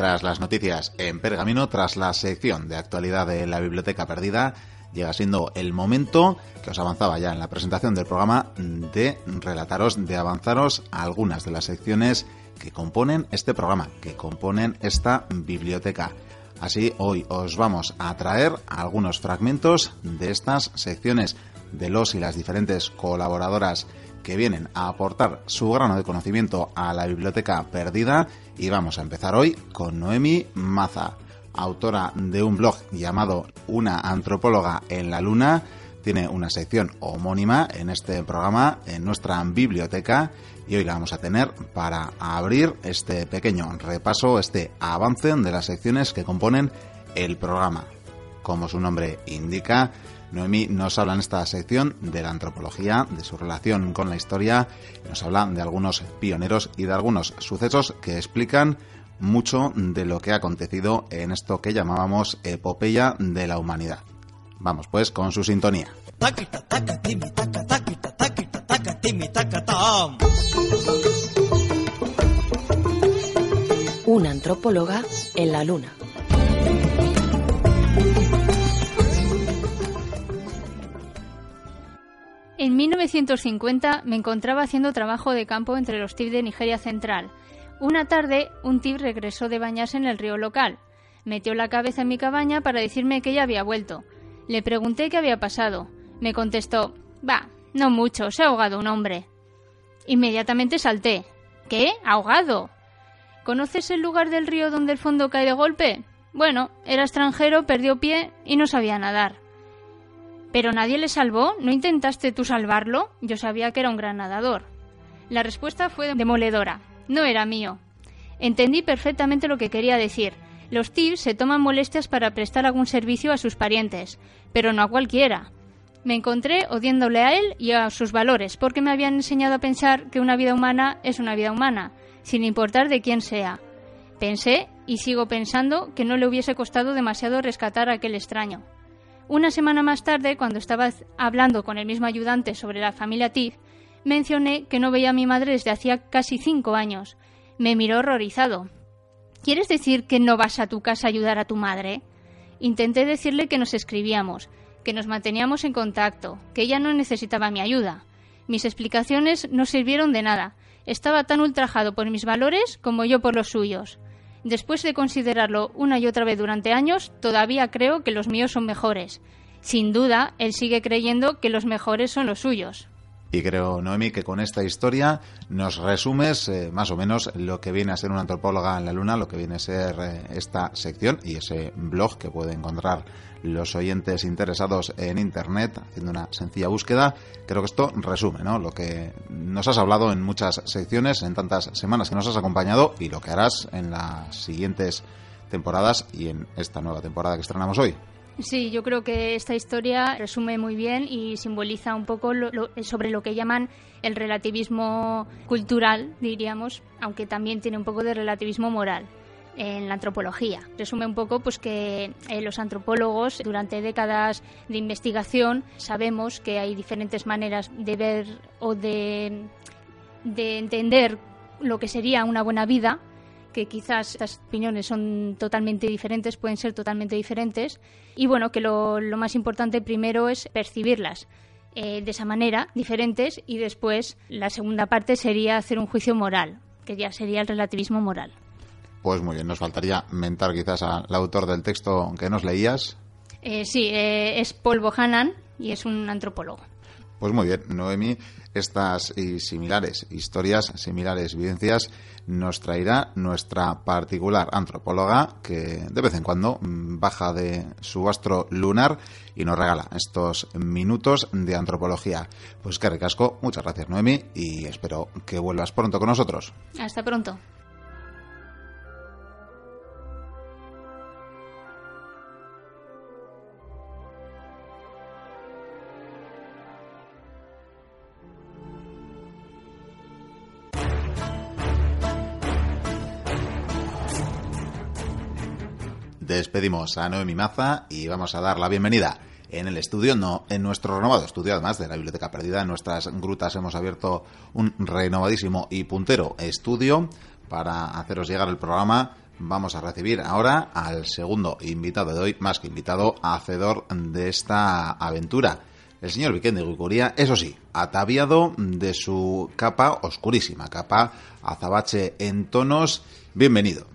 Tras las noticias en pergamino, tras la sección de actualidad de la Biblioteca Perdida, llega siendo el momento que os avanzaba ya en la presentación del programa de relataros, de avanzaros a algunas de las secciones que componen este programa, que componen esta biblioteca. Así, hoy os vamos a traer algunos fragmentos de estas secciones de los y las diferentes colaboradoras que vienen a aportar su grano de conocimiento a la biblioteca perdida y vamos a empezar hoy con Noemi Maza, autora de un blog llamado Una antropóloga en la luna. Tiene una sección homónima en este programa, en nuestra biblioteca, y hoy la vamos a tener para abrir este pequeño repaso, este avance de las secciones que componen el programa. Como su nombre indica, Noemí nos habla en esta sección de la antropología, de su relación con la historia, nos habla de algunos pioneros y de algunos sucesos que explican mucho de lo que ha acontecido en esto que llamábamos epopeya de la humanidad. Vamos pues con su sintonía. Una antropóloga en la luna. En 1950 me encontraba haciendo trabajo de campo entre los TIF de Nigeria Central. Una tarde, un TIF regresó de bañarse en el río local. Metió la cabeza en mi cabaña para decirme que ya había vuelto. Le pregunté qué había pasado. Me contestó, va, no mucho, se ha ahogado un hombre. Inmediatamente salté. ¿Qué? ¿Ahogado? ¿Conoces el lugar del río donde el fondo cae de golpe? Bueno, era extranjero, perdió pie y no sabía nadar. ¿Pero nadie le salvó? ¿No intentaste tú salvarlo? Yo sabía que era un gran nadador. La respuesta fue demoledora. No era mío. Entendí perfectamente lo que quería decir. Los TIPs se toman molestias para prestar algún servicio a sus parientes, pero no a cualquiera. Me encontré odiándole a él y a sus valores, porque me habían enseñado a pensar que una vida humana es una vida humana, sin importar de quién sea. Pensé, y sigo pensando, que no le hubiese costado demasiado rescatar a aquel extraño. Una semana más tarde, cuando estaba hablando con el mismo ayudante sobre la familia Tiff, mencioné que no veía a mi madre desde hacía casi cinco años. Me miró horrorizado. ¿Quieres decir que no vas a tu casa a ayudar a tu madre? Intenté decirle que nos escribíamos, que nos manteníamos en contacto, que ella no necesitaba mi ayuda. Mis explicaciones no sirvieron de nada. Estaba tan ultrajado por mis valores como yo por los suyos. Después de considerarlo una y otra vez durante años, todavía creo que los míos son mejores. Sin duda, él sigue creyendo que los mejores son los suyos. Y creo, Noemi, que con esta historia nos resumes eh, más o menos lo que viene a ser una antropóloga en la Luna, lo que viene a ser eh, esta sección y ese blog que puede encontrar los oyentes interesados en Internet haciendo una sencilla búsqueda. Creo que esto resume ¿no? lo que nos has hablado en muchas secciones, en tantas semanas que nos has acompañado y lo que harás en las siguientes temporadas y en esta nueva temporada que estrenamos hoy. Sí, yo creo que esta historia resume muy bien y simboliza un poco sobre lo que llaman el relativismo cultural, diríamos, aunque también tiene un poco de relativismo moral en la antropología. Resume un poco pues que eh, los antropólogos durante décadas de investigación sabemos que hay diferentes maneras de ver o de, de entender lo que sería una buena vida que quizás estas opiniones son totalmente diferentes, pueden ser totalmente diferentes, y bueno, que lo, más importante primero es percibirlas eh, de esa manera, diferentes, y después la segunda parte sería hacer un juicio moral, que ya sería el relativismo moral. Pues muy bien, nos faltaría mentar quizás al autor del texto que nos leías. Eh, sí, eh, es Paul Bohannan y es un antropólogo. Pues muy bien, Noemi, estas y similares historias, similares vivencias, nos traerá nuestra particular antropóloga que de vez en cuando mm, baja de su astro lunar y nos regala estos minutos de antropología. Pues que recasco, muchas gracias Noemi y espero que vuelvas pronto con nosotros. Hasta pronto. Despedimos a Noemi Maza y vamos a dar la bienvenida en el estudio, no en nuestro renovado estudio, además de la Biblioteca Perdida. En nuestras grutas hemos abierto un renovadísimo y puntero estudio para haceros llegar el programa vamos a recibir ahora al segundo invitado de hoy, más que invitado, hacedor de esta aventura. El señor Vicente Guicuría, eso sí, ataviado de su capa oscurísima, capa azabache en tonos. Bienvenido.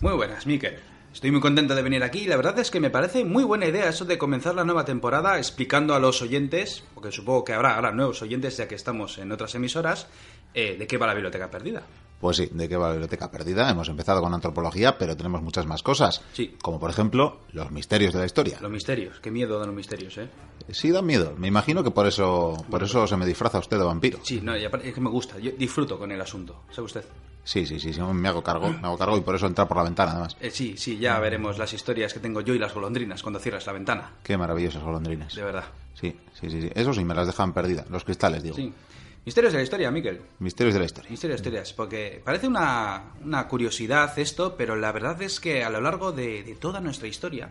Muy buenas, Miquel. Estoy muy contento de venir aquí. La verdad es que me parece muy buena idea eso de comenzar la nueva temporada explicando a los oyentes, porque supongo que habrá ahora nuevos oyentes ya que estamos en otras emisoras, eh, de qué va la biblioteca perdida. Pues sí, de qué va la biblioteca perdida. Hemos empezado con antropología, pero tenemos muchas más cosas. Sí. Como por ejemplo, los misterios de la historia. Los misterios. Qué miedo dan los misterios, ¿eh? Sí, dan miedo. Me imagino que por eso, por eso se me disfraza usted de vampiro. Sí, no, es que me gusta. Yo disfruto con el asunto. ¿Sabe usted? Sí, sí, sí, sí, me hago cargo, me hago cargo y por eso entrar por la ventana, además. Eh, sí, sí, ya veremos las historias que tengo yo y las golondrinas cuando cierras la ventana. Qué maravillosas golondrinas. De verdad. Sí, sí, sí, sí. Eso sí, me las dejan perdidas. Los cristales, digo. Sí. Misterios de la historia, Miquel. Misterios de la historia. Misterios de historias, porque parece una, una curiosidad esto, pero la verdad es que a lo largo de, de toda nuestra historia,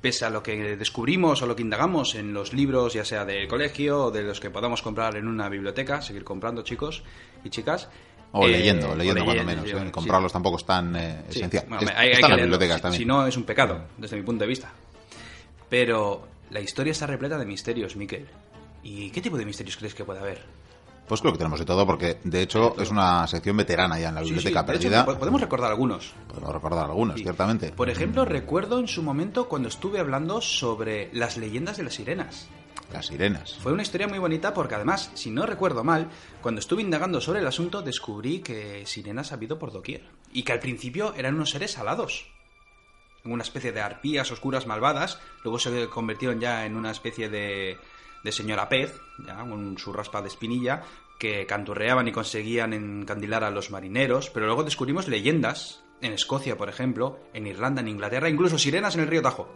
pese a lo que descubrimos o lo que indagamos en los libros, ya sea del colegio o de los que podamos comprar en una biblioteca, seguir comprando chicos y chicas. O eh, leyendo, o leyendo o cuando leyendo, menos. ¿eh? sí. Comprarlos tampoco es tan eh, Sí, esencial. bueno, Es- hay- hay están las bibliotecas Si- también. Si no, es un pecado, desde mi punto de vista. Pero la historia está repleta de misterios, Miquel. ¿Y qué tipo de misterios crees que puede haber? Pues creo que tenemos de todo, porque de hecho es una sección veterana ya en la Sí, sí, biblioteca hecho, perdida. po- podemos recordar algunos. Podemos recordar algunos, Sí. ciertamente. Por ejemplo, recuerdo en su momento cuando estuve hablando sobre las leyendas de las sirenas. Las sirenas. Fue una historia muy bonita porque además, si no recuerdo mal, cuando estuve indagando sobre el asunto descubrí que sirenas ha habido por doquier. Y que al principio eran unos seres alados. Una especie de arpías oscuras malvadas. Luego se convirtieron ya en una especie de, de señora pez, ya, con su raspa de espinilla, que canturreaban y conseguían encandilar a los marineros. Pero luego descubrimos leyendas, en Escocia, por ejemplo, en Irlanda, en Inglaterra, incluso sirenas en el río Tajo.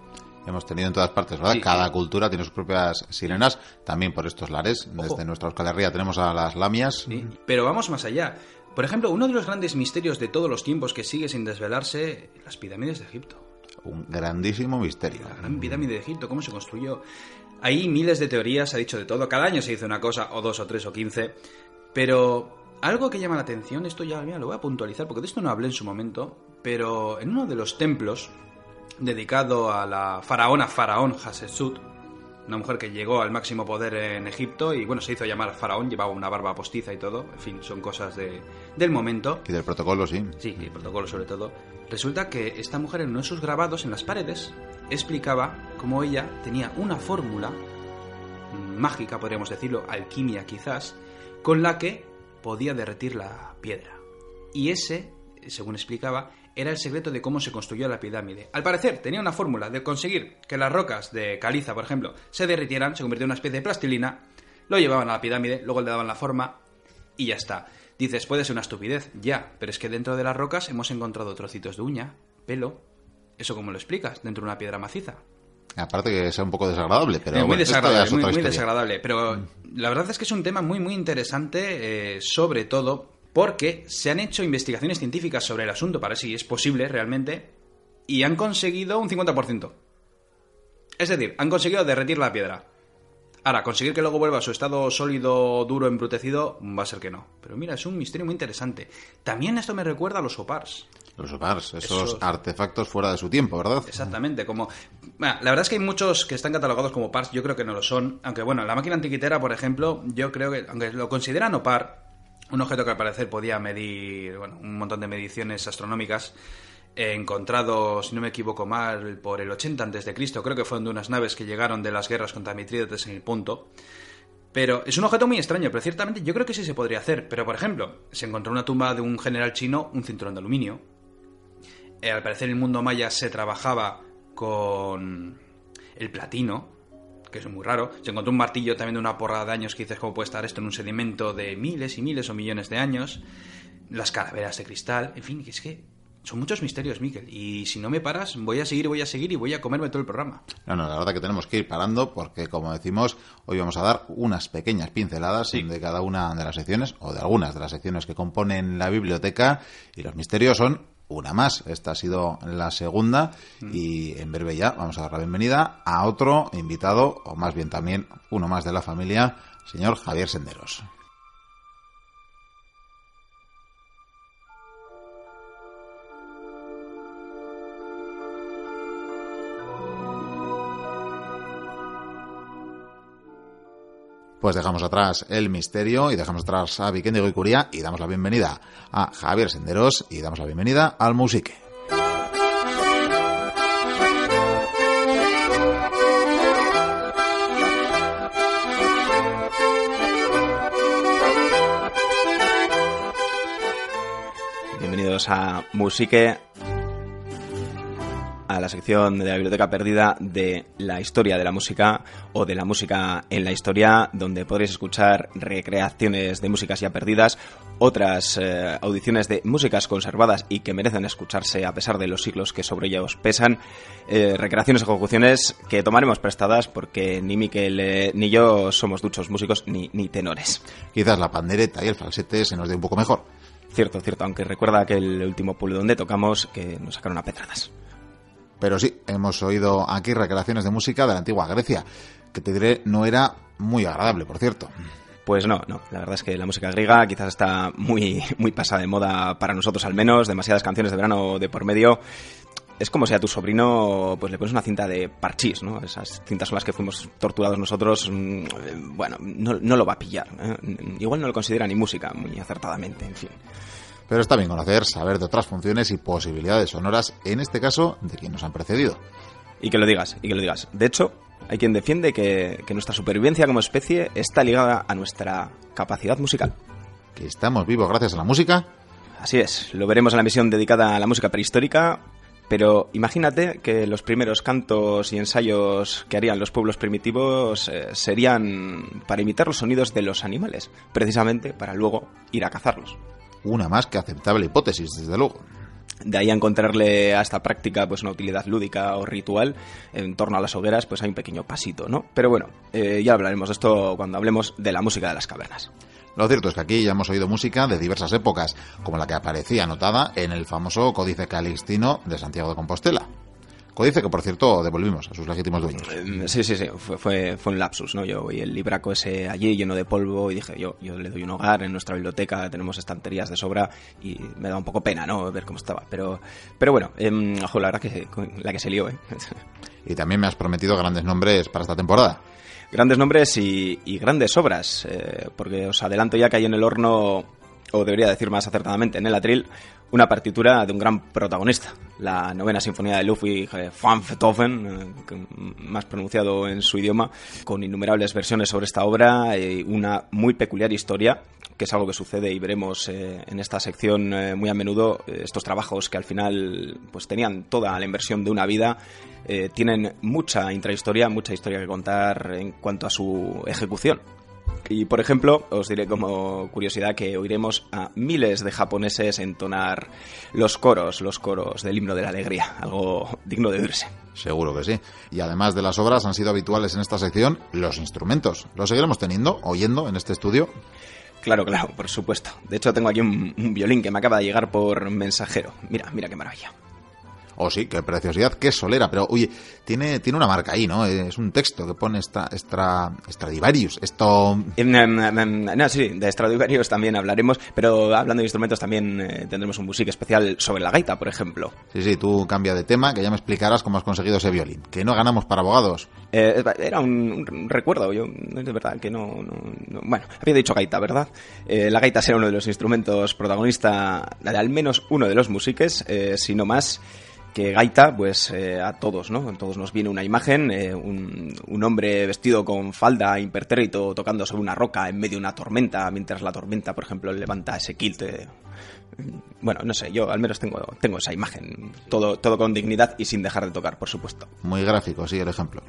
Hemos tenido en todas partes, ¿verdad? Sí, Cada sí. cultura tiene sus propias sirenas, también por estos lares. Desde nuestra Euskal Herria tenemos a las lamias. Sí, Pero vamos más allá. Por ejemplo, uno de los grandes misterios de todos los tiempos que sigue sin desvelarse, las pirámides de Egipto. Un grandísimo misterio. La gran pirámide de Egipto, cómo se construyó. Hay miles de teorías, se ha dicho de todo. Cada año se dice una cosa, o dos, o tres, o quince. Pero algo que llama la atención, esto ya mira, lo voy a puntualizar, porque de esto no hablé en su momento, pero en uno de los templos dedicado a la faraona faraón Hatshepsut, una mujer que llegó al máximo poder en Egipto y bueno, se hizo llamar faraón, llevaba una barba postiza y todo, en fin, son cosas de, del momento. Y del protocolo, sí. Sí, y el protocolo sobre todo. Resulta que esta mujer en uno de sus grabados en las paredes explicaba cómo ella tenía una fórmula mágica, podríamos decirlo, alquimia quizás, con la que podía derretir la piedra. Y ese, según explicaba, era el secreto de cómo se construyó la pirámide. Al parecer, tenía una fórmula de conseguir que las rocas de caliza, por ejemplo, se derritieran, se convirtió en una especie de plastilina, lo llevaban a la pirámide, luego le daban la forma y ya está. Dices, puede ser una estupidez, ya, pero es que dentro de las rocas hemos encontrado trocitos de uña, pelo. ¿Eso cómo lo explicas? Dentro de una piedra maciza. Aparte que sea un poco desagradable, pero Eh, muy bueno, desagradable, es muy, desagradable. Pero la verdad es que es un tema muy, muy interesante, eh, sobre todo porque se han hecho investigaciones científicas sobre el asunto para ver si es posible realmente y han conseguido un 50%. Es decir, han conseguido derretir la piedra. Ahora, conseguir que luego vuelva a su estado sólido, duro, embrutecido, va a ser que no. Pero mira, es un misterio muy interesante. También esto me recuerda a los opars. Los opars, esos, Esos- artefactos fuera de su tiempo, ¿verdad? Exactamente, como... Bueno, la verdad es que hay muchos que están catalogados como PARs, yo creo que no lo son, aunque bueno, la máquina antiquitera, por ejemplo, yo creo que, aunque lo consideran OPAR, un objeto que al parecer podía medir, bueno, un montón de mediciones astronómicas, eh, encontrado, si no me equivoco mal, por el 80 antes de Cristo, creo que fueron de unas naves que llegaron de las guerras contra Mitrídates en el punto, pero es un objeto muy extraño, pero ciertamente yo creo que sí se podría hacer. Pero, por ejemplo, se encontró en una tumba de un general chino un cinturón de aluminio. Eh, al parecer en el mundo maya se trabajaba con el platino, que es muy raro. Se encontró un martillo también de una porrada de años que dices cómo puede estar esto en un sedimento de miles y miles o millones de años. Las calaveras de cristal, en fin, que es que son muchos misterios, Miquel. Y si no me paras, voy a seguir, voy a seguir y voy a comerme todo el programa. No, no, la verdad que tenemos que ir parando porque, como decimos, hoy vamos a dar unas pequeñas pinceladas Sí. de cada una de las secciones o de algunas de las secciones que componen la biblioteca y los misterios son una más. Esta ha sido la segunda y en breve ya vamos a dar la bienvenida a otro invitado, o más bien también uno más de la familia, señor Javier Senderos. Pues dejamos atrás el misterio y dejamos atrás a Vikendigo y Curía y damos la bienvenida a Javier Senderos y damos la bienvenida al Musique. Bienvenidos a Musique, a la sección de la Biblioteca Perdida de la historia de la música o de la música en la historia, donde podréis escuchar recreaciones de músicas ya perdidas, otras eh, audiciones de músicas conservadas y que merecen escucharse a pesar de los siglos que sobre ellas pesan, eh, recreaciones o ejecuciones que tomaremos prestadas porque ni Miquel eh, ni yo somos duchos músicos ni, ni tenores. Quizás la pandereta y el falsete se nos dé un poco mejor. Cierto, cierto, aunque recuerda que el último pueblo donde tocamos que nos sacaron a pedradas. Pero sí, hemos oído aquí recreaciones de música de la antigua Grecia, que te diré no era muy agradable, por cierto. Pues no, no. La verdad es que la música griega quizás está muy, muy pasada de moda para nosotros al menos. Demasiadas canciones de verano de por medio. Es como si a tu sobrino pues le pones una cinta de parchís, ¿no? Esas cintas son las que fuimos torturados nosotros. mm, eh, Bueno, no, no lo va a pillar. ¿eh? Igual no lo considera ni música, muy acertadamente, en fin. Pero está bien conocer, saber de otras funciones y posibilidades sonoras, en este caso, de quien nos han precedido. Y que lo digas, y que lo digas. De hecho, hay quien defiende que, que nuestra supervivencia como especie está ligada a nuestra capacidad musical. Que estamos vivos gracias a la música, Así es, lo veremos en la misión dedicada a la música prehistórica, pero imagínate que los primeros cantos y ensayos que harían los pueblos primitivos eh, serían para imitar los sonidos de los animales, precisamente para luego ir a cazarlos. Una más que aceptable hipótesis, desde luego. De ahí a encontrarle a esta práctica pues una utilidad lúdica o ritual en torno a las hogueras, pues hay un pequeño pasito, ¿no? Pero bueno, eh, ya hablaremos de esto cuando hablemos de la música de las cavernas. Lo cierto es que aquí ya hemos oído música de diversas épocas, como la que aparecía anotada en el famoso Códice Calixtino de Santiago de Compostela. Códice que, por cierto, devolvimos a sus legítimos dueños. Eh, Sí, sí, sí, fue, fue, fue un lapsus, ¿no? Yo vi el libraco ese allí lleno de polvo y dije, yo, yo le doy un hogar en nuestra biblioteca, tenemos estanterías de sobra y me da un poco pena, ¿no? Ver cómo estaba. Pero, pero bueno, em, ojo, la verdad que la que se lió, ¿eh? Y también me has prometido grandes nombres para esta temporada. grandes nombres y, y grandes obras, eh, porque os adelanto ya que hay en el horno, o debería decir más acertadamente, en el atril, una partitura de un gran protagonista, la novena sinfonía de Ludwig eh, van Beethoven, eh, más pronunciado en su idioma, con innumerables versiones sobre esta obra y una muy peculiar historia que es algo que sucede y veremos eh, en esta sección muy a menudo. Estos trabajos que al final pues tenían toda la inversión de una vida tienen mucha intrahistoria mucha historia que contar en cuanto a su ejecución y por ejemplo, os diré como curiosidad que oiremos a miles de japoneses entonar los coros, los coros del himno de la alegría, algo digno de oírse. Seguro que sí. Y además de las obras, han sido habituales en esta sección los instrumentos. ¿Los seguiremos teniendo, oyendo en este estudio? Claro, claro, por supuesto. De hecho, tengo aquí un, un violín que me acaba de llegar por mensajero. Mira, mira qué maravilla. Oh, sí, qué preciosidad, qué solera. Pero, oye, tiene, tiene una marca ahí, ¿no? Es un texto que pone esta, extra, Stradivarius. Esto... Em, em, em, No, sí, de Stradivarius también hablaremos, pero hablando de instrumentos también eh, tendremos un music especial sobre la gaita, por ejemplo. Sí, sí, tú cambia de tema, que ya me explicarás cómo has conseguido ese violín. Que no ganamos para abogados. Eh, era un, un recuerdo, yo de verdad que no, no- no- Bueno, había dicho gaita, ¿verdad? Eh, la gaita será uno de los instrumentos protagonista de al menos uno de los musiques, eh, si no más que gaita, pues eh, a todos, ¿no? A todos nos viene una imagen, eh, un, un hombre vestido con falda impertérrito tocando sobre una roca en medio de una tormenta, mientras la tormenta, por ejemplo, levanta ese kilt. eh, bueno, no sé, yo al menos tengo, tengo esa imagen, todo, todo con dignidad y sin dejar de tocar, por supuesto Muy gráfico, sí, el ejemplo.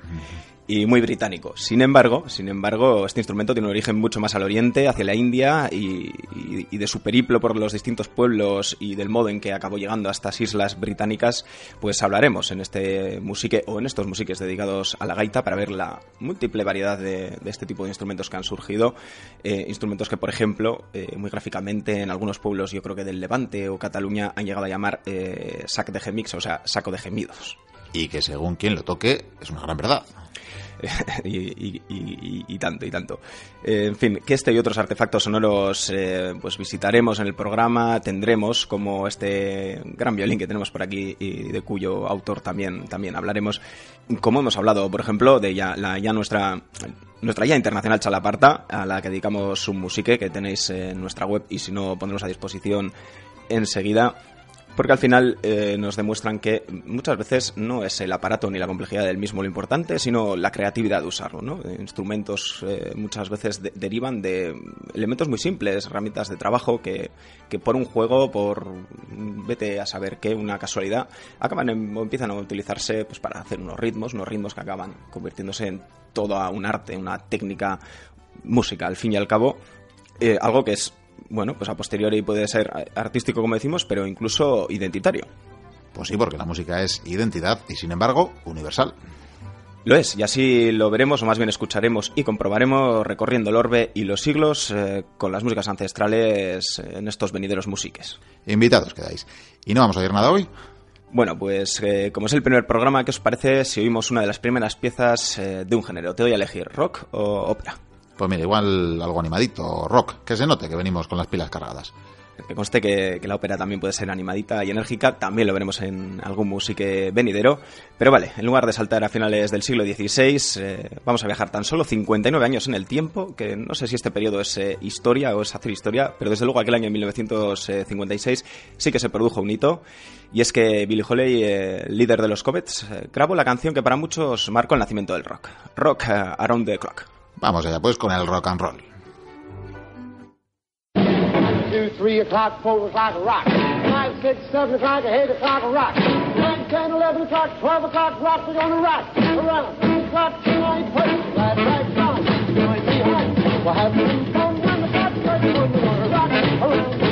Y muy británico. Sin embargo, sin embargo, este instrumento tiene un origen mucho más al oriente, hacia la India, y, de su periplo por los distintos pueblos y del modo en que acabó llegando a estas islas británicas, pues hablaremos en este musique o en estos musiques dedicados a la gaita para ver la múltiple variedad de, de este tipo de instrumentos que han surgido. Eh, instrumentos que, por ejemplo, eh, muy gráficamente en algunos pueblos, yo creo que del Levante o Cataluña, han llegado a llamar eh, sac de gemix, o sea, saco de gemidos. Y que según quien lo toque, es una gran verdad. y, tanto, y tanto. Eh, en fin, que este y otros artefactos sonoros eh, pues visitaremos en el programa, tendremos como este gran violín que tenemos por aquí y de cuyo autor también, también hablaremos. Como hemos hablado, por ejemplo, de ya, la, ya nuestra nuestra ya internacional Chalaparta, a la que dedicamos un musique que tenéis en nuestra web y si no pondremos a disposición enseguida porque al final eh, nos demuestran que muchas veces no es el aparato ni la complejidad del mismo lo importante, sino la creatividad de usarlo. ¿no? Instrumentos eh, muchas veces derivan de elementos muy simples, herramientas de trabajo que, que, por un juego, por vete a saber qué, una casualidad, acaban o empiezan a utilizarse pues, para hacer unos ritmos, unos ritmos que acaban convirtiéndose en todo un arte, una técnica música, al fin y al cabo. Eh, algo que es bueno, pues a posteriori puede ser artístico, como decimos, pero incluso identitario. Pues sí, porque la música es identidad y, sin embargo, universal. Lo es, y así lo veremos, o más bien escucharemos y comprobaremos recorriendo el orbe y los siglos eh, con las músicas ancestrales en estos venideros musiques. Invitados quedáis. ¿Y no vamos a oír nada hoy? Bueno, pues eh, como es el primer programa, ¿qué os parece si oímos una de las primeras piezas eh, de un género? Te doy a elegir, rock o ópera. Pues mira, igual algo animadito, rock, que se note que venimos con las pilas cargadas. Que conste que, la ópera también puede ser animadita y enérgica, también lo veremos en algún musique venidero. Pero vale, en lugar de saltar a finales del siglo XVI, eh, vamos a viajar tan solo 59 años en el tiempo, que no sé si este periodo es eh, historia o es hacer historia, pero desde luego aquel año 1956 sí que se produjo un hito. Y es que Billy Holly, eh, líder de los Comets, grabó la canción que para muchos marcó el nacimiento del rock. Rock Around the Clock. Vamos allá pues con el rock and roll. Two, three o'clock, four o'clock, rock. Five, six, seven o'clock, eight o'clock, rock. Nine, ten, eleven o'clock, twelve o'clock, rock. We're gonna rock around. Three o'clock, nine, first, right, right, down. Nine behind. We'll have some fun when the clock strikes. We're gonna rock around.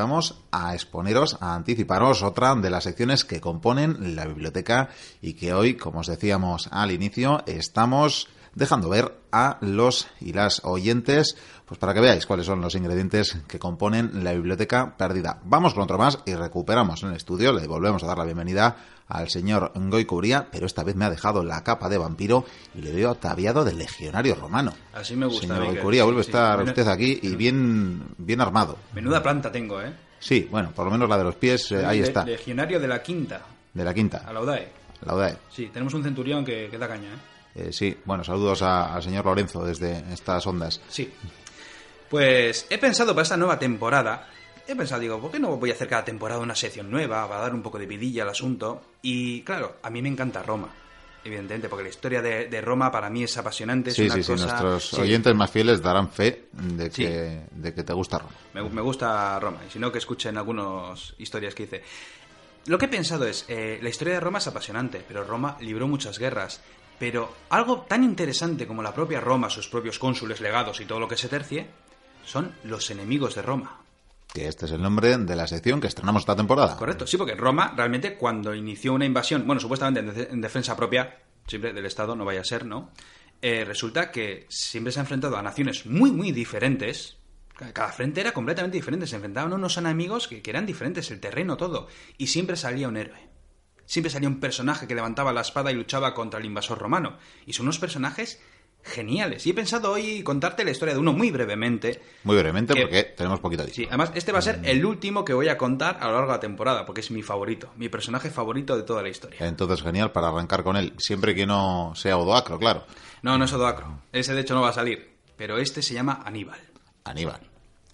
Vamos a exponeros, a anticiparos otra de las secciones que componen la biblioteca y que hoy, como os decíamos al inicio, estamos dejando ver a los y las oyentes, pues para que veáis cuáles son los ingredientes que componen la biblioteca perdida. Vamos con otro más y recuperamos en el estudio, le volvemos a dar la bienvenida al señor Goy Cubría, pero esta vez me ha dejado la capa de vampiro y le veo ataviado de legionario romano. Así me gusta. Señor Goy vuelve a estar usted aquí y bien, bien armado. Menuda planta tengo, ¿eh? Sí, bueno, por lo menos la de los pies, eh, ahí está. Legionario de la quinta. De la quinta. A la UDAE. La UDAE. Sí, tenemos un centurión que, da caña, ¿eh? ¿Eh? sí, bueno, saludos al señor Lorenzo desde estas ondas. Sí. Pues he pensado para esta nueva temporada he pensado, digo, ¿por qué no voy a hacer cada temporada una sección nueva para dar un poco de vidilla al asunto? Y claro, a mí me encanta Roma. Evidentemente, porque la historia de, Roma para mí es apasionante. sí, sí, sí, nuestros oyentes más fieles darán fe de que, de que te gusta Roma. Me, me, gusta Roma, y si no, que escuchen algunas historias que hice. lo que he pensado es, eh, la historia de Roma es apasionante, pero Roma libró muchas guerras. Pero algo tan interesante como la propia Roma, sus propios cónsules, legados y todo lo que se tercie, son los enemigos de Roma. Que este es el nombre de la sección que estrenamos esta temporada. Correcto, sí, porque Roma realmente cuando inició una invasión, bueno, supuestamente en, de- en defensa propia, siempre del Estado, no vaya a ser, ¿no? Eh, resulta que siempre se ha enfrentado a naciones muy, muy diferentes. Ca- Cada frente era completamente diferente, se enfrentaban a unos enemigos que, que eran diferentes, el terreno, todo. Y siempre salía un héroe. Siempre salía un personaje que levantaba la espada y luchaba contra el invasor romano. Y son unos personajes geniales. Y he pensado hoy contarte la historia de uno muy brevemente, Muy brevemente Que- porque tenemos poquito Sí, tiempo. además este va a ser el último que voy a contar a lo largo de la temporada, porque es mi favorito, mi personaje favorito de toda la historia. Entonces, genial para arrancar con él. Siempre que no sea Odoacro, claro. No, no es Odoacro, ese de hecho no va a salir, pero este se llama Aníbal. Aníbal.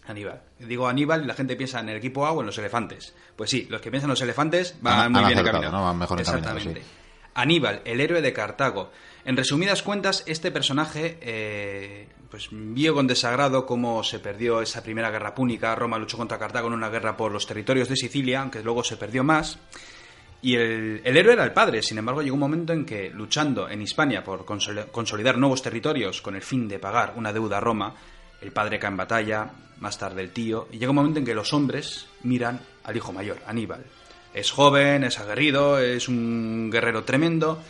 Aníbal. Digo Aníbal y la gente piensa en el equipo A o en los elefantes. Pues sí, los que piensan en los elefantes van Han- muy han bien acertado, encaminados. ¿no? Van mejor Exactamente. sí. Aníbal, el héroe de Cartago. En resumidas cuentas, este personaje eh, pues vio con desagrado cómo se perdió esa primera guerra púnica. Roma luchó contra Cartago en una guerra por los territorios de Sicilia, aunque luego se perdió más. Y el, el héroe era el padre, sin embargo llegó un momento en que, luchando en Hispania por consoli- consolidar nuevos territorios con el fin de pagar una deuda a Roma, el padre cae en batalla, más tarde el tío, y llega un momento en que los hombres miran al hijo mayor, Aníbal. Es joven, es aguerrido, es un guerrero tremendo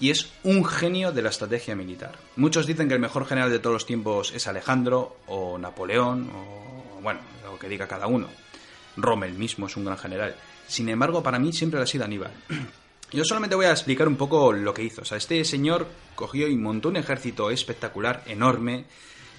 y es un genio de la estrategia militar. Muchos dicen que el mejor general de todos los tiempos es Alejandro o Napoleón o, bueno, lo que diga cada uno. Rommel mismo es un gran general. Sin embargo, para mí siempre ha sido Aníbal. Yo solamente voy a explicar un poco lo que hizo. Este señor cogió y montó un ejército espectacular, enorme,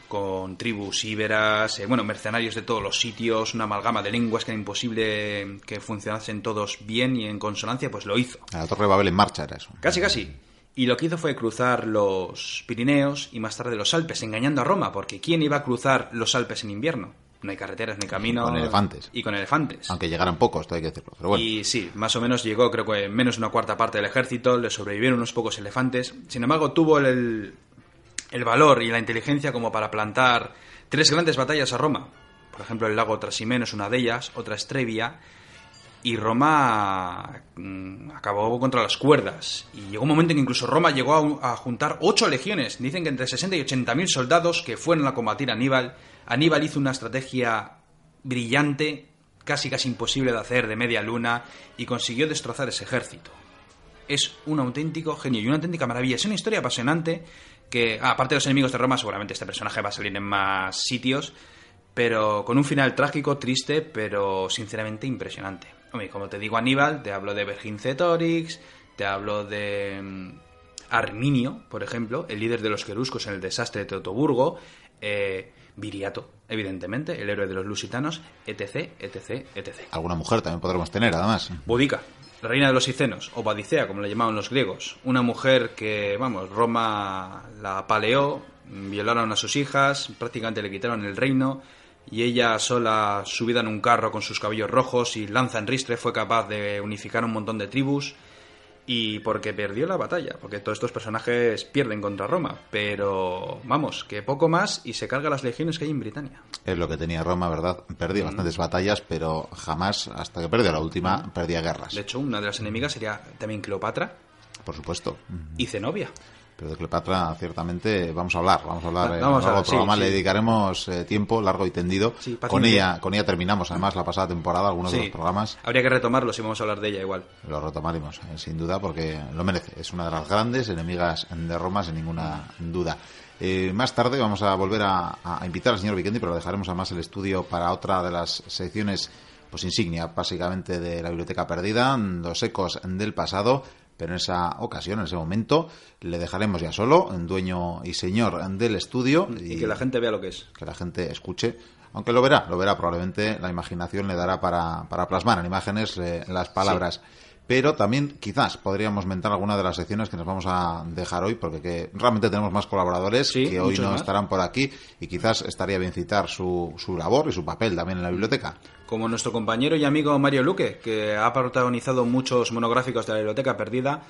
con tribus íberas, eh, bueno, mercenarios de todos los sitios, una amalgama de lenguas que era imposible que funcionasen todos bien y en consonancia, pues lo hizo. A la Torre de Babel en marcha era eso. Casi, casi. Y lo que hizo fue cruzar los Pirineos y más tarde los Alpes, engañando a Roma, porque ¿quién iba a cruzar los Alpes en invierno? No hay carreteras, no hay caminos. Con elefantes. Y con elefantes. Aunque llegaran pocos, esto hay que decirlo. Pero bueno, Y sí, más o menos llegó, creo que menos de una cuarta parte del ejército, le sobrevivieron unos pocos elefantes. Sin embargo, tuvo el, el valor y la inteligencia como para plantar tres grandes batallas a Roma. Por ejemplo, el lago Trasimeno es una de ellas, otra es Trevia. Y Roma mm, acabó contra las cuerdas. Y llegó un momento en que incluso Roma llegó a, juntar ocho legiones. Dicen que entre 60 y 80 mil soldados que fueron a combatir a Aníbal. Aníbal hizo una estrategia brillante, casi casi imposible de hacer, de media luna, y consiguió destrozar ese ejército. Es un auténtico genio y una auténtica maravilla. Es una historia apasionante que, ah, aparte de los enemigos de Roma, seguramente este personaje va a salir en más sitios, pero con un final trágico, triste, pero sinceramente impresionante. Hombre, como te digo Aníbal, te hablo de Vercingetorix, te hablo de mm, Arminio, por ejemplo, el líder de los queruscos en el desastre de Teutoburgo, eh, Viriato, evidentemente, el héroe de los lusitanos, etc, etc, etc. alguna mujer también podremos tener, además. Boudica, la reina de los Icenos, o Badicea, como le llamaban los griegos. Una mujer que, vamos, Roma la apaleó, violaron a sus hijas, prácticamente le quitaron el reino, y ella sola, subida en un carro con sus cabellos rojos y lanza en ristre, fue capaz de unificar un montón de tribus. Y porque perdió la batalla, porque todos estos personajes pierden contra Roma, pero vamos, que poco más y se carga las legiones que hay en Britania. Es lo que tenía Roma, ¿verdad? Perdía Mm. bastantes batallas, pero jamás, hasta que perdió la última, perdía guerras. De hecho, una de las enemigas sería también Cleopatra Por supuesto. y Zenobia. Pero de Cleopatra, ciertamente, vamos a hablar. Vamos a hablar en otro hablar, programa. sí. Le dedicaremos eh, tiempo largo y tendido. Sí, con ella con ella terminamos, además, la pasada temporada, algunos de los programas. Habría que retomarlo si vamos a hablar de ella igual. Lo retomaremos, eh, sin duda, porque lo merece. Es una de las grandes enemigas de Roma, sin ninguna duda. Eh, más tarde vamos a volver a, a invitar al señor Vikendi, pero lo dejaremos además el estudio para otra de las secciones pues insignia, básicamente, de la Biblioteca Perdida, los ecos del pasado. Pero en esa ocasión, en ese momento, le dejaremos ya solo, dueño y señor del estudio. Y que la gente vea lo que es. que la gente escuche. Aunque lo verá, lo verá probablemente, la imaginación le dará para, para plasmar en imágenes eh, las palabras. Pero también quizás podríamos mentar alguna de las secciones que nos vamos a dejar hoy, porque que realmente tenemos más colaboradores Sí, que hoy no más. estarán por aquí y quizás estaría bien citar su, su labor y su papel también en la biblioteca. Como nuestro compañero y amigo Mario Luque, que ha protagonizado muchos monográficos de la biblioteca perdida.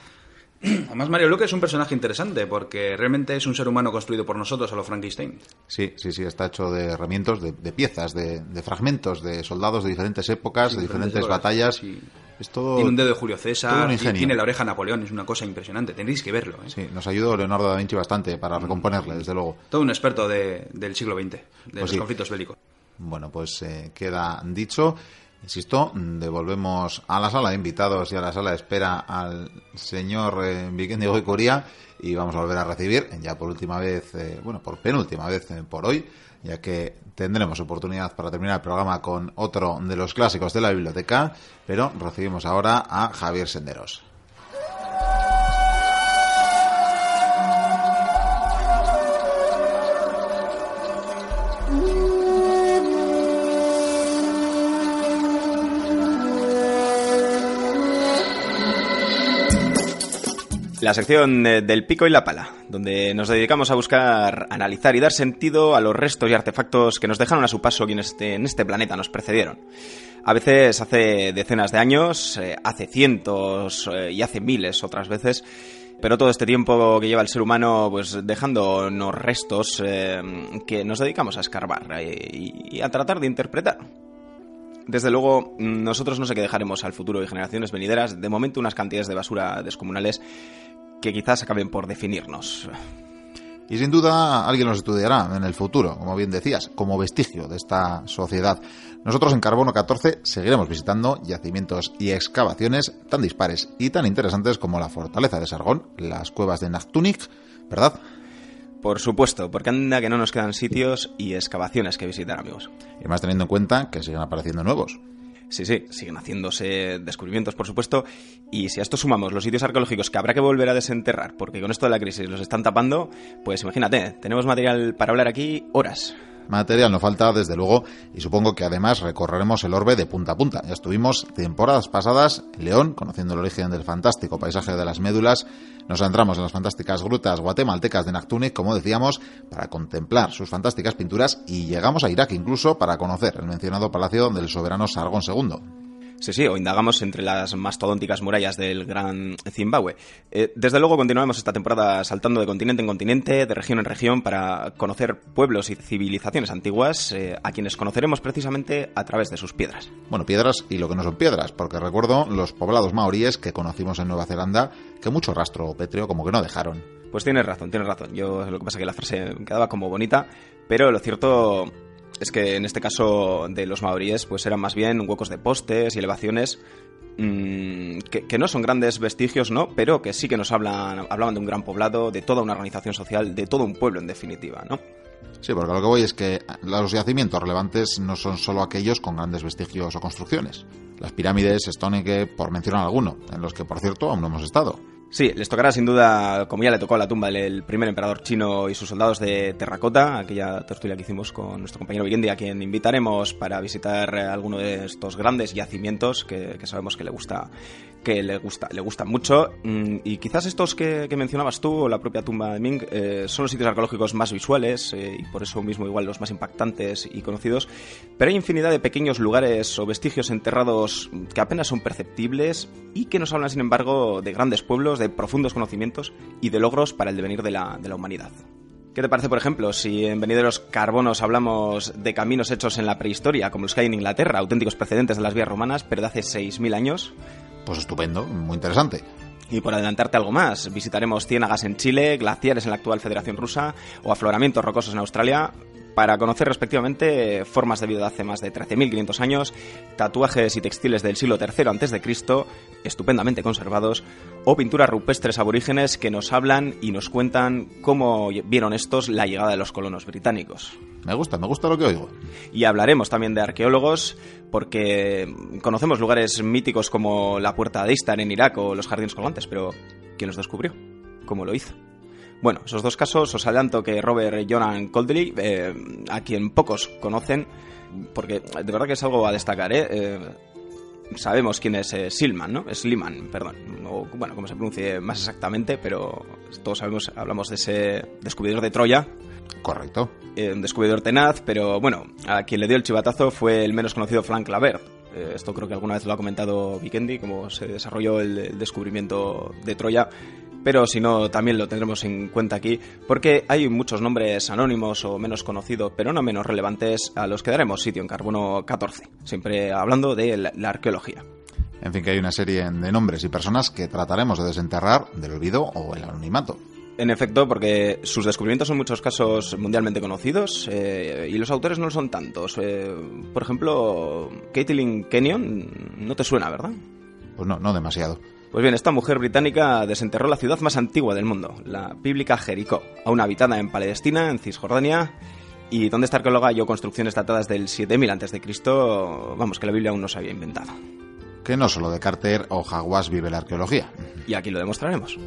Además, Mario Luque es un personaje interesante porque realmente es un ser humano construido por nosotros a lo Frankenstein. Sí, sí, sí, está hecho de herramientas, de, de piezas, de, de fragmentos, de soldados de diferentes épocas, Sí, de diferentes batallas. sí. Es todo... Tiene un dedo de Julio César, tiene la oreja de Napoleón, es una cosa impresionante. Tenéis que verlo. ¿eh? Sí, nos ayudó Leonardo da Vinci bastante para recomponerle, desde luego. Todo un experto de- del siglo XX, de los Pues sí. conflictos bélicos. Bueno, pues eh, queda dicho. Insisto, devolvemos a la sala de invitados y a la sala de espera al señor eh, Vikendi Goicoría y vamos a volver a recibir, ya por última vez, eh, bueno, por penúltima vez eh, por hoy, ya que tendremos oportunidad para terminar el programa con otro de los clásicos de la biblioteca, pero recibimos ahora a Javier Senderos. La sección del pico y la pala, donde nos dedicamos a buscar, analizar y dar sentido a los restos y artefactos que nos dejaron a su paso quienes este- en este planeta nos precedieron. A veces hace decenas de años, eh, hace cientos eh, y hace miles otras veces, pero todo este tiempo que lleva el ser humano, pues dejándonos restos eh, que nos dedicamos a escarbar y, y a tratar de interpretar. Desde luego, nosotros no sé qué dejaremos al futuro y generaciones venideras. De momento, unas cantidades de basura descomunales que quizás acaben por definirnos. Y sin duda alguien los estudiará en el futuro, como bien decías, como vestigio de esta sociedad. Nosotros en Carbono 14 seguiremos visitando yacimientos y excavaciones tan dispares y tan interesantes como la fortaleza de Sargón, las cuevas de Nachtunic, ¿verdad? Por supuesto, porque anda que no nos quedan sitios y excavaciones que visitar, amigos. Y más teniendo en cuenta que siguen apareciendo nuevos. Sí, sí, siguen haciéndose descubrimientos, por supuesto, y si a esto sumamos los sitios arqueológicos que habrá que volver a desenterrar, porque con esto de la crisis los están tapando, pues imagínate, tenemos material para hablar aquí horas. Material no falta, desde luego, y supongo que además recorreremos el orbe de punta a punta. Ya estuvimos temporadas pasadas en León, conociendo el origen del fantástico paisaje de las médulas. Nos adentramos en las fantásticas grutas guatemaltecas de Naktunic, como decíamos, para contemplar sus fantásticas pinturas y llegamos a Irak incluso para conocer el mencionado palacio del soberano Sargón II. Sí, sí, o indagamos entre las mastodónticas murallas del gran Zimbabue. Eh, desde luego continuaremos esta temporada saltando de continente en continente, de región en región, para conocer pueblos y civilizaciones antiguas, eh, a quienes conoceremos precisamente a través de sus piedras. Bueno, piedras y lo que no son piedras, porque recuerdo los poblados maoríes que conocimos en Nueva Zelanda, que mucho rastro pétreo como que no dejaron. Pues tienes razón, tienes razón. Yo lo que pasa es que la frase me quedaba como bonita, pero lo cierto es que en este caso de los maoríes, pues eran más bien huecos de postes y elevaciones que, que, no son grandes vestigios, ¿no? Pero que sí que nos hablan, hablaban de un gran poblado, de toda una organización social, de todo un pueblo en definitiva, ¿no? Sí, porque lo que voy es que los yacimientos relevantes no son solo aquellos con grandes vestigios o construcciones. Las pirámides, Stonehenge, por mencionar alguno, en los que por cierto aún no hemos estado. Sí, les tocará sin duda, como ya le tocó a la tumba del primer emperador chino y sus soldados de terracota, aquella tertulia que hicimos con nuestro compañero Vikendi, a quien invitaremos para visitar alguno de estos grandes yacimientos que, que sabemos que le gusta que le gusta le gustan mucho. Mm, y quizás estos que, que, mencionabas tú o la propia tumba de Ming eh, son los sitios arqueológicos más visuales eh, y por eso mismo igual los más impactantes y conocidos. Pero hay infinidad de pequeños lugares o vestigios enterrados que apenas son perceptibles y que nos hablan sin embargo de grandes pueblos de profundos conocimientos y de logros para el devenir de la, de la humanidad. ¿Qué te parece, por ejemplo, si en Venideros Carbonos hablamos de caminos hechos en la prehistoria, como los que hay en Inglaterra, auténticos precedentes de las vías romanas, pero de hace 6.000 años? Pues estupendo, muy interesante. Y por adelantarte algo más, visitaremos ciénagas en Chile, glaciares en la actual Federación Rusa o afloramientos rocosos en Australia para conocer respectivamente formas de vida de hace más de 13.500 años, tatuajes y textiles del siglo III a.C., estupendamente conservados, o pinturas rupestres aborígenes que nos hablan y nos cuentan cómo vieron estos la llegada de los colonos británicos. Me gusta, me gusta lo que oigo. Y hablaremos también de arqueólogos, porque conocemos lugares míticos como la Puerta de Istar en Irak o los Jardines Colgantes, pero ¿quién los descubrió? ¿Cómo lo hizo? Bueno, esos dos casos os adelanto que Robert Jonan Coldley, eh, a quien pocos conocen, porque de verdad que es algo a destacar, ¿eh? eh sabemos quién es eh, Silman, ¿no? Sliman, perdón, o bueno, como se pronuncie más exactamente, pero todos sabemos, hablamos de ese descubridor de Troya. Correcto. Eh, un descubridor tenaz, pero bueno, a quien le dio el chivatazo fue el menos conocido Frank Lavert. Eh, esto creo que alguna vez lo ha comentado Vikendi, cómo se desarrolló el descubrimiento de Troya pero si no, también lo tendremos en cuenta aquí, porque hay muchos nombres anónimos o menos conocidos, pero no menos relevantes, a los que daremos sitio en Carbono 14, siempre hablando de la, la arqueología. En fin, que hay una serie de nombres y personas que trataremos de desenterrar del olvido o el anonimato. En efecto, porque sus descubrimientos son en muchos casos mundialmente conocidos eh, y los autores no lo son tantos. Eh, por ejemplo, Caitlin Kenyon, no te suena, ¿verdad? Pues no, no demasiado. Pues bien, esta mujer británica desenterró la ciudad más antigua del mundo, la bíblica Jericó, aún habitada en Palestina, en Cisjordania, y donde esta arqueóloga halló construcciones datadas del 7000 a.C., vamos, que la Biblia aún no se había inventado. Que no solo de Carter o Jaguas vive la arqueología. Y aquí lo demostraremos.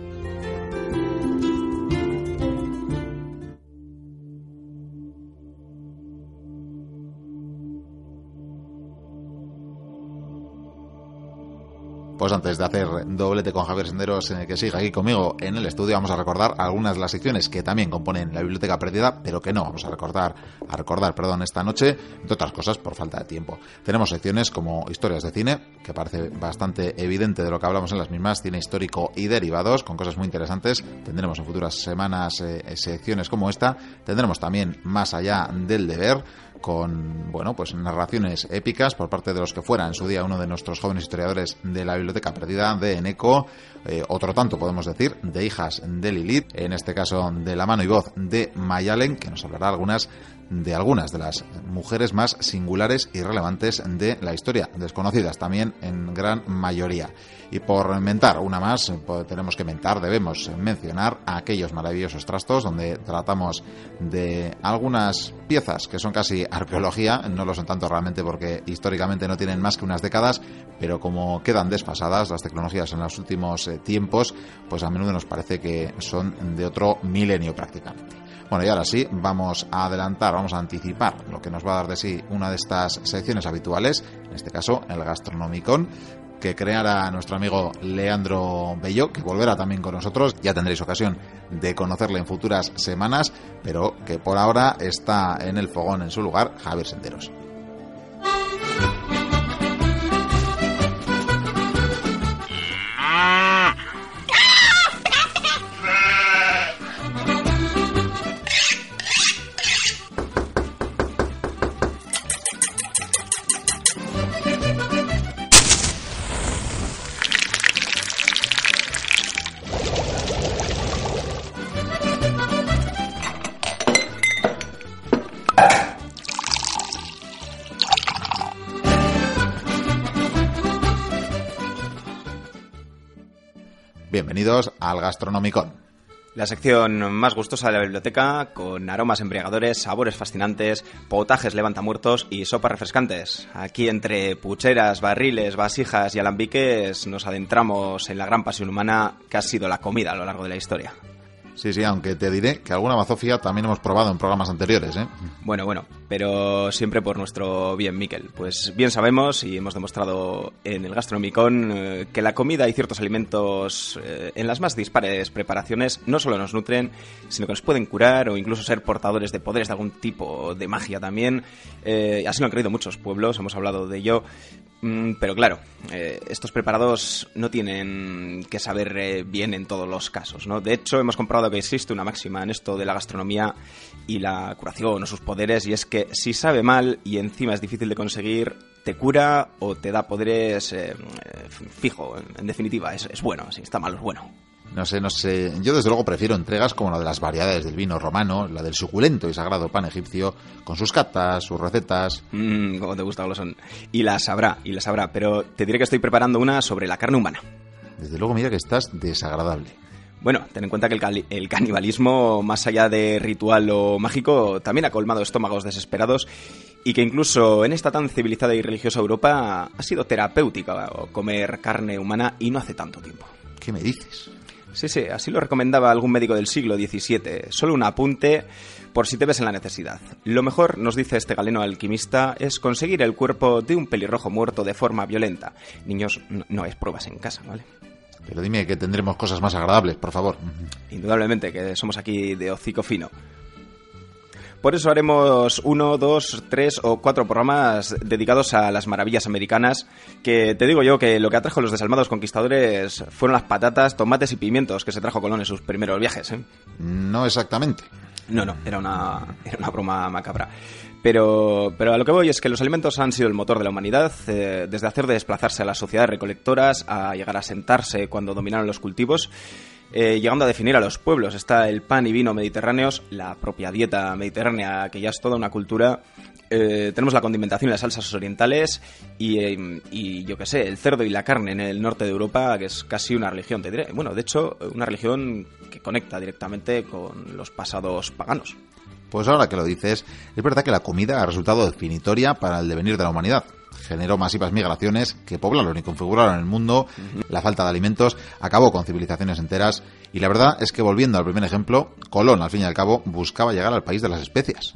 Pues antes de hacer doblete con Javier Senderos, eh, que siga aquí conmigo en el estudio, vamos a recordar algunas de las secciones que también componen la biblioteca perdida, pero que no vamos a recordar, a recordar, perdón, esta noche, entre otras cosas por falta de tiempo. Tenemos secciones como historias de cine, que parece bastante evidente de lo que hablamos en las mismas, cine histórico y derivados, con cosas muy interesantes. Tendremos en futuras semanas eh, secciones como esta. Tendremos también más allá del deber con bueno pues narraciones épicas por parte de los que fuera en su día uno de nuestros jóvenes historiadores de la biblioteca perdida de Eneco, eh, otro tanto podemos decir de hijas de Lilith, en este caso de la mano y voz de Mayalen, que nos hablará algunas de algunas de las mujeres más singulares y relevantes de la historia, desconocidas también en gran mayoría. Y por mentar una más, pues, tenemos que mentar, debemos mencionar aquellos maravillosos trastos donde tratamos de algunas piezas que son casi arqueología, no lo son tanto realmente porque históricamente no tienen más que unas décadas, pero como quedan desfasadas las tecnologías en los últimos eh, tiempos, pues a menudo nos parece que son de otro milenio prácticamente. Bueno, y ahora sí, vamos a adelantar, vamos a anticipar lo que nos va a dar de sí una de estas secciones habituales, en este caso el Gastronomicon, que creara nuestro amigo Leandro Bello, que volverá también con nosotros. Ya tendréis ocasión de conocerle en futuras semanas, pero que por ahora está en el fogón en su lugar, Javier Senderos. Al. La sección más gustosa de la biblioteca, con aromas embriagadores, sabores fascinantes, potajes levantamuertos y sopas refrescantes. Aquí entre pucheras, barriles, vasijas y alambiques nos adentramos en la gran pasión humana que ha sido la comida a lo largo de la historia. Sí, sí, aunque te diré que alguna bazofia también hemos probado en programas anteriores, ¿eh? Bueno, bueno, pero siempre por nuestro bien, Miquel. Pues bien sabemos y hemos demostrado en el Gastronomicon eh, que la comida y ciertos alimentos eh, en las más dispares preparaciones no solo nos nutren, sino que nos pueden curar o incluso ser portadores de poderes de algún tipo de magia también. Eh, así lo han creído muchos pueblos, hemos hablado de ello. Mm, pero claro, eh, estos preparados no tienen que saber eh, bien en todos los casos, ¿no? De hecho, hemos comprobado que existe una máxima en esto de la gastronomía y la curación o sus poderes, y es que si sabe mal y encima es difícil de conseguir, te cura o te da poderes eh, fijo, en, definitiva, es, es bueno, si está malo es bueno. No sé, no sé. Yo desde luego prefiero entregas como la de las variedades del vino romano, la del suculento y sagrado pan egipcio, con sus catas, sus recetas. Mmm, como te gusta, son. Y las sabrá, y las sabrá. Pero te diré que estoy preparando una sobre la carne humana. Desde luego, mira que estás desagradable. Bueno, ten en cuenta que el, el, canibalismo, más allá de ritual o mágico, también ha colmado estómagos desesperados y que incluso en esta tan civilizada y religiosa Europa ha sido terapéutica comer carne humana y no hace tanto tiempo. ¿Qué me dices? Sí, sí, así lo recomendaba algún médico del siglo XVII. Solo un apunte por si te ves en la necesidad. Lo mejor, nos dice este galeno alquimista, es conseguir el cuerpo de un pelirrojo muerto de forma violenta. Niños, no, es pruebas en casa, ¿vale? Pero dime que tendremos cosas más agradables, por favor. Indudablemente, que somos aquí de hocico fino. Por eso haremos uno, dos, tres o cuatro programas dedicados a las maravillas americanas, que te digo yo que lo que atrajo a los desalmados conquistadores fueron las patatas, tomates y pimientos que se trajo Colón en sus primeros viajes. ¿eh? No exactamente. No, no, era una, era una broma macabra. Pero, pero a lo que voy es que los alimentos han sido el motor de la humanidad, eh, desde hacer de desplazarse a las sociedades recolectoras a llegar a sentarse cuando dominaron los cultivos. Eh, llegando a definir a los pueblos. Está el pan y vino mediterráneos, la propia dieta mediterránea, que ya es toda una cultura. Eh, tenemos la condimentación y las salsas orientales y, eh, y yo qué sé, el cerdo y la carne en el norte de Europa, que es casi una religión, te diré. Bueno, de hecho, una religión que conecta directamente con los pasados paganos. Pues ahora que lo dices, es verdad que la comida ha resultado definitoria para el devenir de la humanidad. Generó masivas migraciones que poblaron y configuraron el mundo. La falta de alimentos acabó con civilizaciones enteras. Y la verdad es que volviendo al primer ejemplo, Colón, al fin y al cabo, buscaba llegar al país de las especias.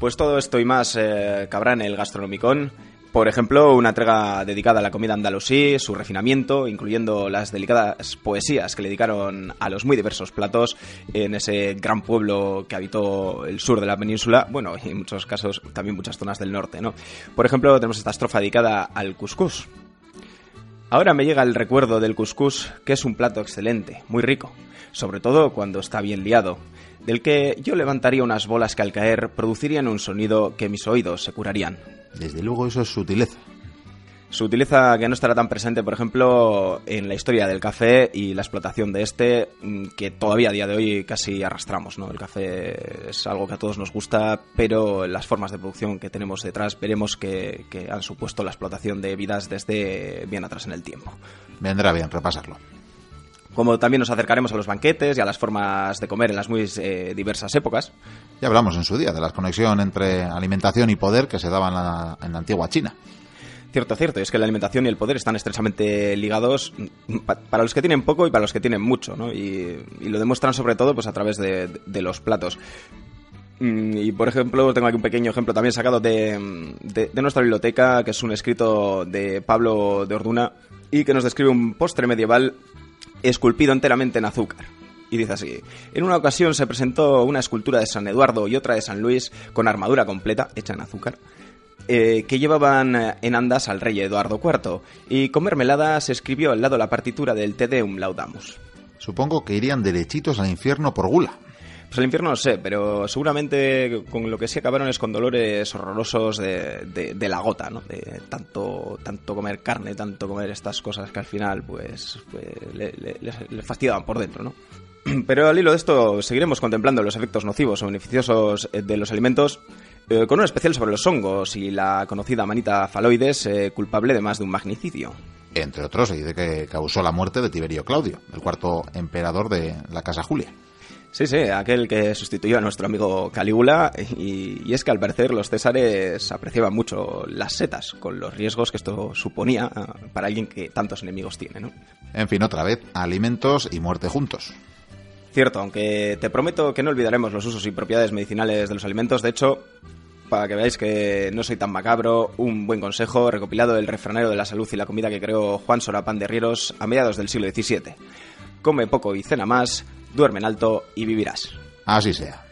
Pues todo esto y más eh, cabrá en el Gastronomicon. Por ejemplo, una entrega dedicada a la comida andalusí, su refinamiento, incluyendo las delicadas poesías que le dedicaron a los muy diversos platos en ese gran pueblo que habitó el sur de la península, bueno, y en muchos casos también muchas zonas del norte, ¿no? Por ejemplo, tenemos esta estrofa dedicada al cuscús. Ahora me llega el recuerdo del cuscús, que es un plato excelente, muy rico, sobre todo cuando está bien liado, del que yo levantaría unas bolas que al caer producirían un sonido que mis oídos se curarían. Desde luego eso es sutileza. Su utileza que no estará tan presente, por ejemplo, en la historia del café y la explotación de este, mm, que todavía a día de hoy casi arrastramos, ¿no? El café es algo que a todos nos gusta, pero las formas de producción que tenemos detrás veremos que, que han supuesto la explotación de vidas desde bien atrás en el tiempo. Vendrá bien repasarlo. Como también nos acercaremos a los banquetes y a las formas de comer en las muy eh, diversas épocas. Ya hablamos en su día de la conexión entre alimentación y poder que se daba en la, en la antigua China. Cierto, cierto, es que la alimentación y el poder están estrechamente ligados mm, pa- para los que tienen poco y para los que tienen mucho, ¿no? Y, y lo demuestran sobre todo pues a través de, los platos. Mm, Y por ejemplo, tengo aquí un pequeño ejemplo también sacado de- de nuestra biblioteca, que es un escrito de Pablo de Orduna y que nos describe un postre medieval esculpido enteramente en azúcar. Y dice así, en una ocasión se presentó una escultura de San Eduardo y otra de San Luis con armadura completa, hecha en azúcar, eh, que llevaban eh, en andas al rey Eduardo IV, y con mermelada se escribió al lado la partitura del Te Deum Laudamus. Supongo que irían derechitos al infierno por gula. Pues el infierno no sé, pero seguramente con lo que sí acabaron es con dolores horrorosos de, de- de la gota, ¿no? De tanto, tanto comer carne, tanto comer estas cosas que al final, pues, pues, le, le- les- les fastidiaban por dentro, ¿no? Pero al hilo de esto seguiremos contemplando los efectos nocivos o beneficiosos eh, de los alimentos, eh, con un especial sobre los hongos y la conocida manita faloides, eh, culpable de más de un magnicidio. Entre otros, se dice que causó la muerte de Tiberio Claudio, el cuarto emperador de la Casa Julia. Sí, sí, aquel que sustituyó a nuestro amigo Calígula y, y es que al parecer los césares apreciaban mucho las setas, con los riesgos que esto suponía ah, para alguien que tantos enemigos tiene, ¿no? En fin, otra vez, alimentos y muerte juntos. Cierto, aunque te prometo que no olvidaremos los usos y propiedades medicinales de los alimentos, de hecho, para que veáis que no soy tan macabro, un buen consejo recopilado del refranero de la salud y la comida que creó Juan Sorapán de Rieros a mediados del siglo XVII. Come poco y cena más, duerme en alto y vivirás. Así sea.